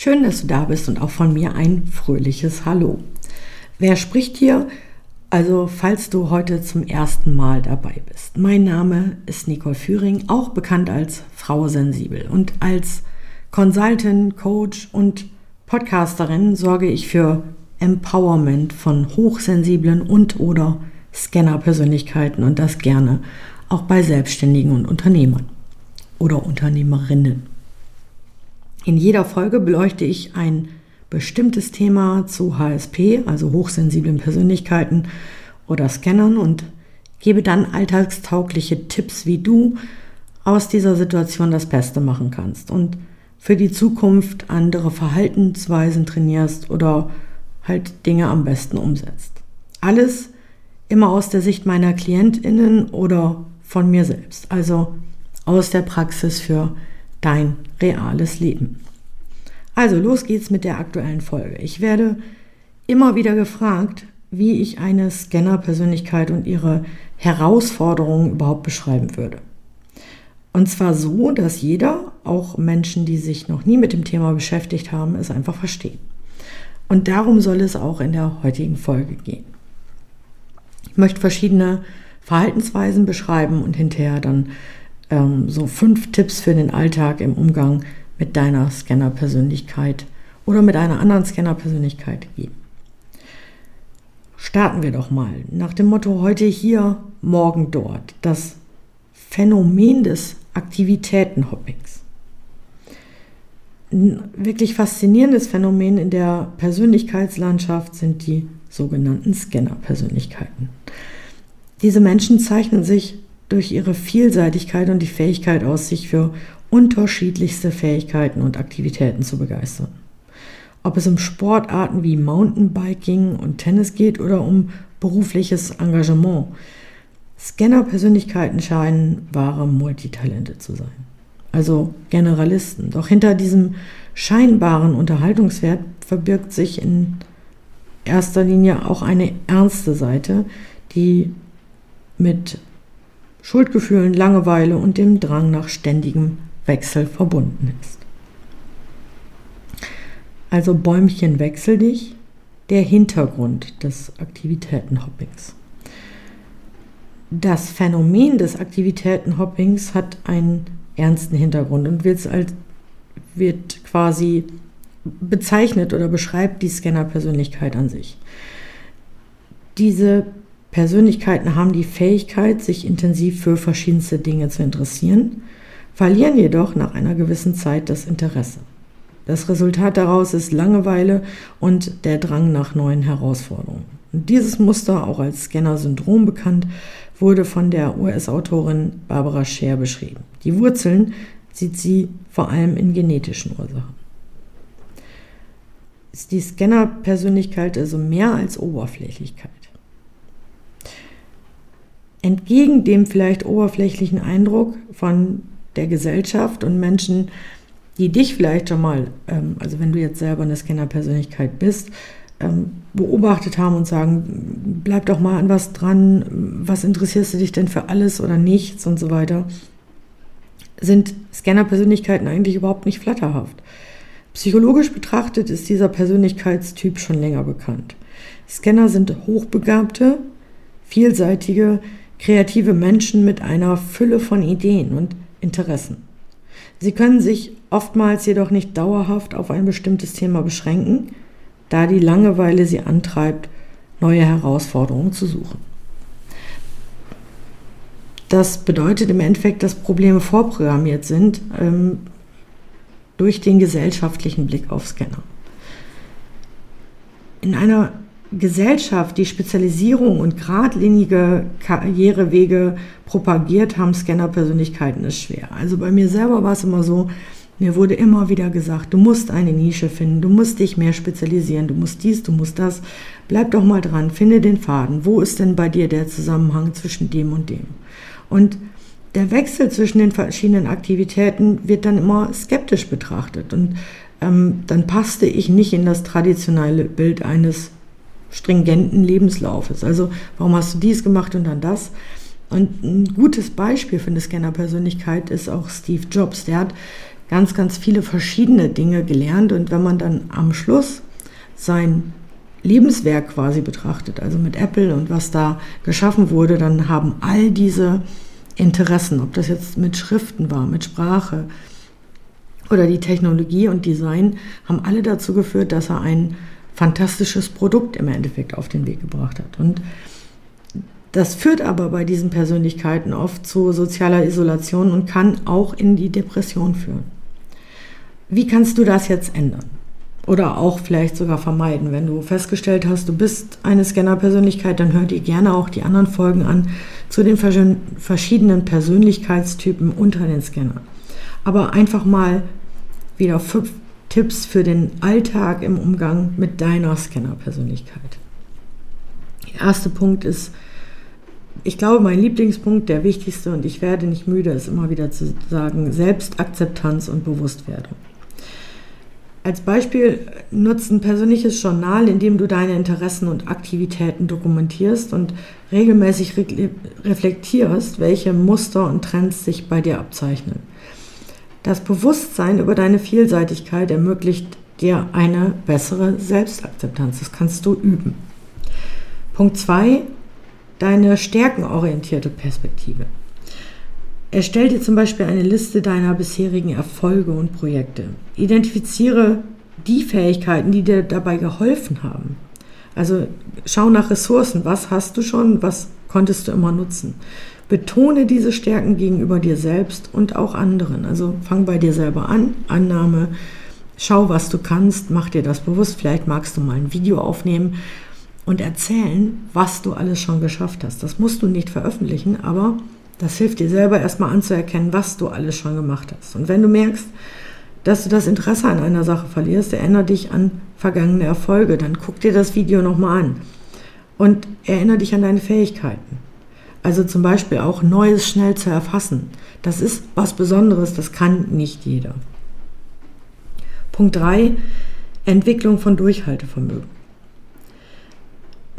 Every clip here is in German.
Schön, dass du da bist und auch von mir ein fröhliches Hallo. Wer spricht hier? Also, falls du heute zum ersten Mal dabei bist. Mein Name ist Nicole Führing, auch bekannt als Frau Sensibel. Und als Consultant, Coach und Podcasterin sorge ich für Empowerment von hochsensiblen und oder Scanner-Persönlichkeiten und das gerne auch bei Selbstständigen und Unternehmern oder Unternehmerinnen. In jeder Folge beleuchte ich ein bestimmtes Thema zu HSP, also hochsensiblen Persönlichkeiten oder Scannern und gebe dann alltagstaugliche Tipps, wie du aus dieser Situation das Beste machen kannst und für die Zukunft andere Verhaltensweisen trainierst oder halt Dinge am besten umsetzt. Alles immer aus der Sicht meiner Klientinnen oder von mir selbst, also aus der Praxis für dein reales Leben. Also los geht's mit der aktuellen Folge. Ich werde immer wieder gefragt, wie ich eine Scanner-Persönlichkeit und ihre Herausforderungen überhaupt beschreiben würde. Und zwar so, dass jeder, auch Menschen, die sich noch nie mit dem Thema beschäftigt haben, es einfach verstehen. Und darum soll es auch in der heutigen Folge gehen. Ich möchte verschiedene Verhaltensweisen beschreiben und hinterher dann ähm, so fünf Tipps für den Alltag im Umgang mit deiner Scanner-Persönlichkeit oder mit einer anderen Scanner-Persönlichkeit geben. Starten wir doch mal nach dem Motto heute hier, morgen dort. Das Phänomen des Aktivitätenhoppings. Ein wirklich faszinierendes Phänomen in der Persönlichkeitslandschaft sind die sogenannten Scanner-Persönlichkeiten. Diese Menschen zeichnen sich durch ihre Vielseitigkeit und die Fähigkeit aus, sich für unterschiedlichste Fähigkeiten und Aktivitäten zu begeistern. Ob es um Sportarten wie Mountainbiking und Tennis geht oder um berufliches Engagement. Scanner-Persönlichkeiten scheinen wahre Multitalente zu sein. Also Generalisten. Doch hinter diesem scheinbaren Unterhaltungswert verbirgt sich in erster Linie auch eine ernste Seite, die mit Schuldgefühlen, Langeweile und dem Drang nach ständigem Wechsel verbunden ist. Also Bäumchen wechsel dich, der Hintergrund des Aktivitätenhoppings. Das Phänomen des Aktivitätenhoppings hat einen ernsten Hintergrund und wird, als, wird quasi bezeichnet oder beschreibt die Scanner-Persönlichkeit an sich. Diese Persönlichkeiten haben die Fähigkeit, sich intensiv für verschiedenste Dinge zu interessieren, verlieren jedoch nach einer gewissen Zeit das Interesse. Das Resultat daraus ist Langeweile und der Drang nach neuen Herausforderungen. Und dieses Muster, auch als Scanner-Syndrom bekannt, wurde von der US-Autorin Barbara Scher beschrieben. Die Wurzeln sieht sie vor allem in genetischen Ursachen. Ist die Scanner-Persönlichkeit also mehr als Oberflächlichkeit? Entgegen dem vielleicht oberflächlichen Eindruck von der Gesellschaft und Menschen, die dich vielleicht schon mal, ähm, also wenn du jetzt selber eine Scanner-Persönlichkeit bist, ähm, beobachtet haben und sagen, bleib doch mal an was dran, was interessierst du dich denn für alles oder nichts und so weiter, sind Scanner-Persönlichkeiten eigentlich überhaupt nicht flatterhaft. Psychologisch betrachtet ist dieser Persönlichkeitstyp schon länger bekannt. Scanner sind hochbegabte, vielseitige, kreative Menschen mit einer Fülle von Ideen und Interessen. Sie können sich oftmals jedoch nicht dauerhaft auf ein bestimmtes Thema beschränken, da die Langeweile sie antreibt, neue Herausforderungen zu suchen. Das bedeutet im Endeffekt, dass Probleme vorprogrammiert sind ähm, durch den gesellschaftlichen Blick auf Scanner. In einer Gesellschaft, die Spezialisierung und geradlinige Karrierewege propagiert, haben Scanner-Persönlichkeiten ist schwer. Also bei mir selber war es immer so, Mir wurde immer wieder gesagt, du musst eine Nische finden, du musst dich mehr spezialisieren, du musst dies, du musst das. Bleib doch mal dran, finde den Faden. Wo ist denn bei dir der Zusammenhang zwischen dem und dem? Und der Wechsel zwischen den verschiedenen Aktivitäten wird dann immer skeptisch betrachtet. Und ähm, dann passte ich nicht in das traditionelle Bild eines stringenten Lebenslaufes. Also warum hast du dies gemacht und dann das? Und ein gutes Beispiel für eine Scanner-Persönlichkeit ist auch Steve Jobs. Der hat ganz, ganz viele verschiedene Dinge gelernt und wenn man dann am Schluss sein Lebenswerk quasi betrachtet, also mit Apple und was da geschaffen wurde, dann haben all diese Interessen, ob das jetzt mit Schriften war, mit Sprache oder die Technologie und Design, haben alle dazu geführt, dass er ein fantastisches Produkt im Endeffekt auf den Weg gebracht hat. Und das führt aber bei diesen Persönlichkeiten oft zu sozialer Isolation und kann auch in die Depression führen. Wie kannst du das jetzt ändern? Oder auch vielleicht sogar vermeiden. Wenn du festgestellt hast, du bist eine Scanner-Persönlichkeit, dann hör dir gerne auch die anderen Folgen an zu den verschiedenen Persönlichkeitstypen unter den Scannern. Aber einfach mal wieder fünf Tipps für den Alltag im Umgang mit deiner Scanner-Persönlichkeit. Der erste Punkt ist, ich glaube, mein Lieblingspunkt, der wichtigste und ich werde nicht müde, ist immer wieder zu sagen, Selbstakzeptanz und Bewusstwerdung. Als Beispiel nutzt ein persönliches Journal, in dem du deine Interessen und Aktivitäten dokumentierst und regelmäßig re reflektierst, welche Muster und Trends sich bei dir abzeichnen. Das Bewusstsein über deine Vielseitigkeit ermöglicht dir eine bessere Selbstakzeptanz. Das kannst du üben. Punkt 2. Deine stärkenorientierte Perspektive. Erstell dir zum Beispiel eine Liste deiner bisherigen Erfolge und Projekte. Identifiziere die Fähigkeiten, die dir dabei geholfen haben. Also schau nach Ressourcen. Was hast du schon? Was konntest du immer nutzen? Betone diese Stärken gegenüber dir selbst und auch anderen. Also fang bei dir selber an. Annahme. Schau, was du kannst. Mach dir das bewusst. Vielleicht magst du mal ein Video aufnehmen und erzählen, was du alles schon geschafft hast. Das musst du nicht veröffentlichen, aber das hilft dir selber erstmal anzuerkennen, was du alles schon gemacht hast. Und wenn du merkst, dass du das Interesse an einer Sache verlierst, erinnere dich an vergangene Erfolge. Dann guck dir das Video nochmal an und erinnere dich an deine Fähigkeiten. Also zum Beispiel auch Neues schnell zu erfassen. Das ist was Besonderes, das kann nicht jeder. Punkt 3, Entwicklung von Durchhaltevermögen.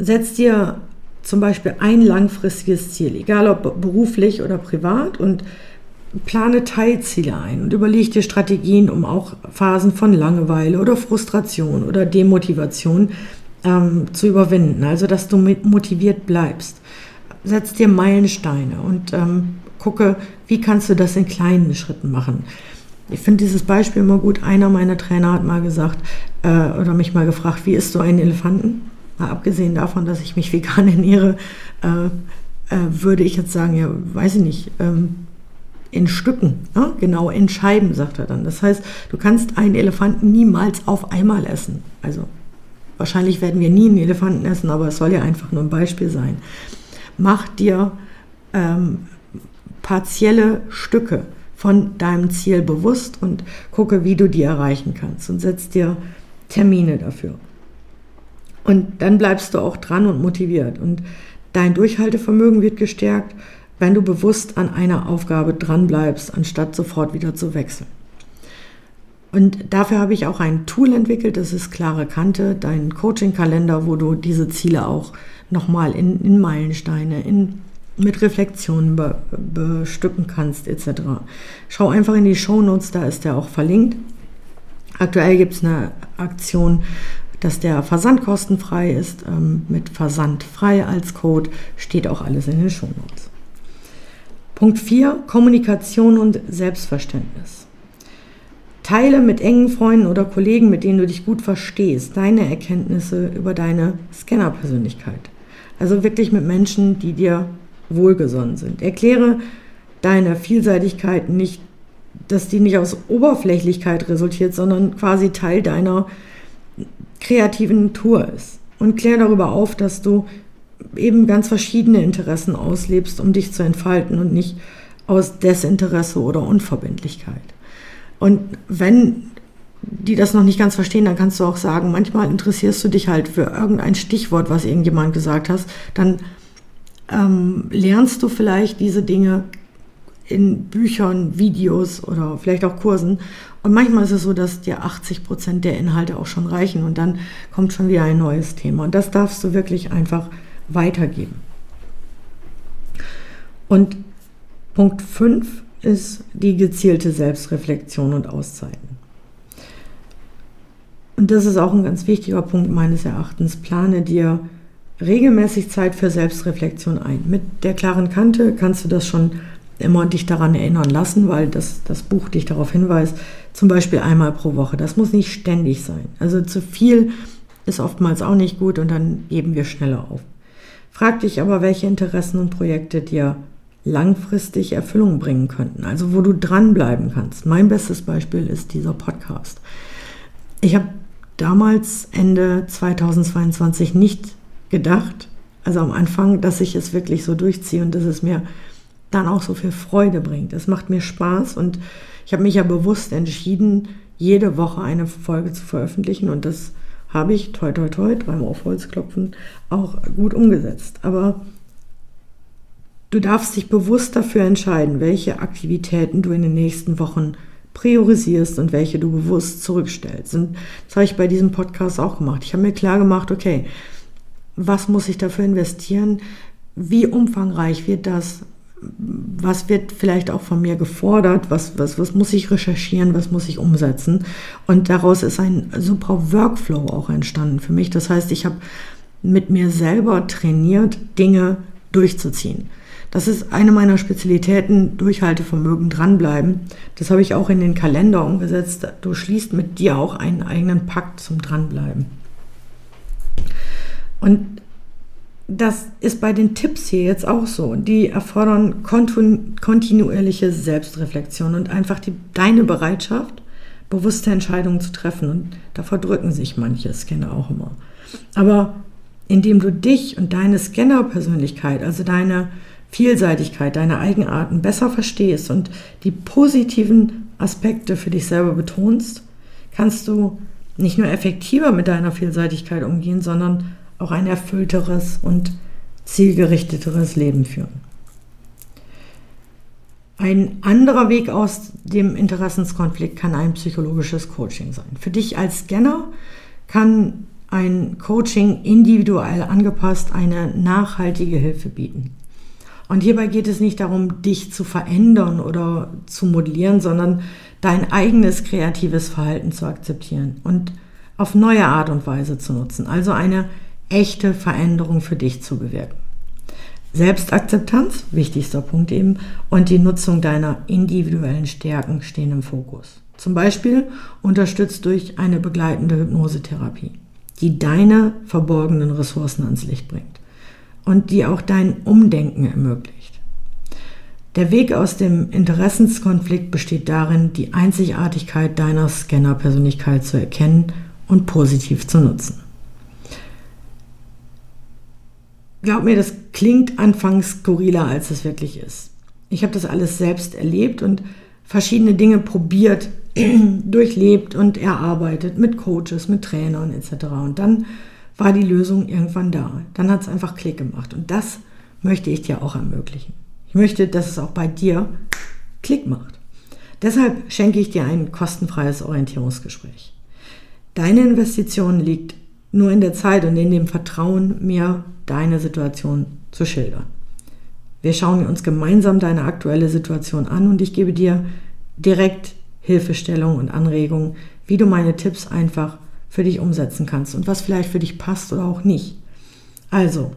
Setz dir zum Beispiel ein langfristiges Ziel, egal ob beruflich oder privat, und plane Teilziele ein und überleg dir Strategien, um auch Phasen von Langeweile oder Frustration oder Demotivation ähm, zu überwinden. Also, dass du motiviert bleibst. Setz dir Meilensteine und ähm, gucke, wie kannst du das in kleinen Schritten machen. Ich finde dieses Beispiel immer gut. Einer meiner Trainer hat mal gesagt äh, oder mich mal gefragt, wie isst du einen Elefanten? Mal abgesehen davon, dass ich mich vegan ernähre, äh, äh, würde ich jetzt sagen, ja, weiß ich nicht, ähm, in Stücken, ne? genau in Scheiben, sagt er dann. Das heißt, du kannst einen Elefanten niemals auf einmal essen. Also wahrscheinlich werden wir nie einen Elefanten essen, aber es soll ja einfach nur ein Beispiel sein. Mach dir ähm, partielle Stücke von deinem Ziel bewusst und gucke, wie du die erreichen kannst und setz dir Termine dafür. Und dann bleibst du auch dran und motiviert. Und dein Durchhaltevermögen wird gestärkt, wenn du bewusst an einer Aufgabe dran bleibst, anstatt sofort wieder zu wechseln. Und dafür habe ich auch ein Tool entwickelt, das ist klare Kante, dein Coaching-Kalender, wo du diese Ziele auch nochmal in, in Meilensteine, in, mit Reflexionen be, bestücken kannst, etc. Schau einfach in die Show Notes, da ist der auch verlinkt. Aktuell gibt es eine Aktion, dass der Versand kostenfrei ist. Ähm, mit Versand frei als Code steht auch alles in den Shownotes. Punkt 4, Kommunikation und Selbstverständnis. Teile mit engen Freunden oder Kollegen, mit denen du dich gut verstehst, deine Erkenntnisse über deine Scanner-Persönlichkeit. Also wirklich mit Menschen, die dir wohlgesonnen sind. Erkläre deine Vielseitigkeit nicht, dass die nicht aus Oberflächlichkeit resultiert, sondern quasi Teil deiner kreativen Tour ist. Und klär darüber auf, dass du eben ganz verschiedene Interessen auslebst, um dich zu entfalten und nicht aus Desinteresse oder Unverbindlichkeit. Und wenn die das noch nicht ganz verstehen, dann kannst du auch sagen, manchmal interessierst du dich halt für irgendein Stichwort, was irgendjemand gesagt hast, dann ähm, lernst du vielleicht diese Dinge in Büchern, Videos oder vielleicht auch Kursen. Und manchmal ist es so, dass dir 80 Prozent der Inhalte auch schon reichen und dann kommt schon wieder ein neues Thema. Und das darfst du wirklich einfach weitergeben. Und Punkt 5 ist die gezielte Selbstreflexion und Auszeiten. Und das ist auch ein ganz wichtiger Punkt meines Erachtens. Plane dir regelmäßig Zeit für Selbstreflexion ein. Mit der klaren Kante kannst du das schon immer dich daran erinnern lassen, weil das, das Buch dich darauf hinweist, zum Beispiel einmal pro Woche. Das muss nicht ständig sein. Also zu viel ist oftmals auch nicht gut und dann geben wir schneller auf. Frag dich aber, welche Interessen und Projekte dir langfristig Erfüllung bringen könnten, also wo du dranbleiben kannst. Mein bestes Beispiel ist dieser Podcast. Ich habe damals Ende 2022 nicht gedacht, also am Anfang, dass ich es wirklich so durchziehe und dass es mir dann auch so viel Freude bringt. Es macht mir Spaß und ich habe mich ja bewusst entschieden, jede Woche eine Folge zu veröffentlichen und das habe ich, toi toi toi, dreimal auf Holz klopfen, auch gut umgesetzt. Aber du darfst dich bewusst dafür entscheiden, welche Aktivitäten du in den nächsten Wochen priorisierst und welche du bewusst zurückstellst. Und das habe ich bei diesem Podcast auch gemacht. Ich habe mir klar gemacht, okay, was muss ich dafür investieren? Wie umfangreich wird das? was wird vielleicht auch von mir gefordert, was, was, was muss ich recherchieren, was muss ich umsetzen. Und daraus ist ein super Workflow auch entstanden für mich. Das heißt, ich habe mit mir selber trainiert, Dinge durchzuziehen. Das ist eine meiner Spezialitäten, Durchhaltevermögen, dranbleiben. Das habe ich auch in den Kalender umgesetzt. Du schließt mit dir auch einen eigenen Pakt zum Dranbleiben. Und das ist bei den Tipps hier jetzt auch so. Die erfordern kontinuierliche Selbstreflexion und einfach die, deine Bereitschaft, bewusste Entscheidungen zu treffen. Und davor drücken sich manche Scanner auch immer. Aber indem du dich und deine Scanner-Persönlichkeit, also deine Vielseitigkeit, deine Eigenarten besser verstehst und die positiven Aspekte für dich selber betonst, kannst du nicht nur effektiver mit deiner Vielseitigkeit umgehen, sondern auch ein erfüllteres und zielgerichteteres Leben führen. Ein anderer Weg aus dem Interessenskonflikt kann ein psychologisches Coaching sein. Für dich als Scanner kann ein Coaching individuell angepasst eine nachhaltige Hilfe bieten. Und hierbei geht es nicht darum, dich zu verändern oder zu modellieren, sondern dein eigenes kreatives Verhalten zu akzeptieren und auf neue Art und Weise zu nutzen. Also eine echte Veränderung für dich zu bewirken. Selbstakzeptanz, wichtigster Punkt eben, und die Nutzung deiner individuellen Stärken stehen im Fokus. Zum Beispiel unterstützt durch eine begleitende Hypnosetherapie, die deine verborgenen Ressourcen ans Licht bringt und die auch dein Umdenken ermöglicht. Der Weg aus dem Interessenskonflikt besteht darin, die Einzigartigkeit deiner Scanner-Persönlichkeit zu erkennen und positiv zu nutzen. glaub mir, das klingt anfangs skurriler, als es wirklich ist. Ich habe das alles selbst erlebt und verschiedene Dinge probiert, durchlebt und erarbeitet mit Coaches, mit Trainern etc. Und dann war die Lösung irgendwann da. Dann hat es einfach Klick gemacht. Und das möchte ich dir auch ermöglichen. Ich möchte, dass es auch bei dir Klick macht. Deshalb schenke ich dir ein kostenfreies Orientierungsgespräch. Deine Investition liegt nur in der Zeit und in dem Vertrauen, mir deine Situation zu schildern. Wir schauen uns gemeinsam deine aktuelle Situation an und ich gebe dir direkt Hilfestellung und Anregungen, wie du meine Tipps einfach für dich umsetzen kannst und was vielleicht für dich passt oder auch nicht. Also,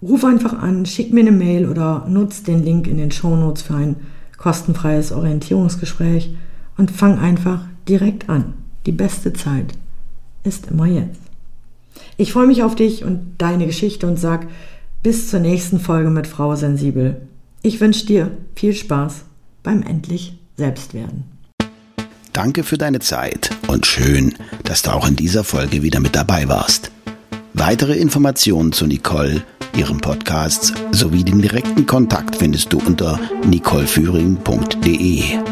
ruf einfach an, schick mir eine Mail oder nutz den Link in den Shownotes für ein kostenfreies Orientierungsgespräch und fang einfach direkt an. Die beste Zeit ist immer jetzt. Ich freue mich auf dich und deine Geschichte und sag bis zur nächsten Folge mit Frau Sensibel. Ich wünsche dir viel Spaß beim endlich Selbstwerden. Danke für deine Zeit und schön, dass du auch in dieser Folge wieder mit dabei warst. Weitere Informationen zu Nicole, ihrem Podcast sowie den direkten Kontakt findest du unter nicoleführing.de.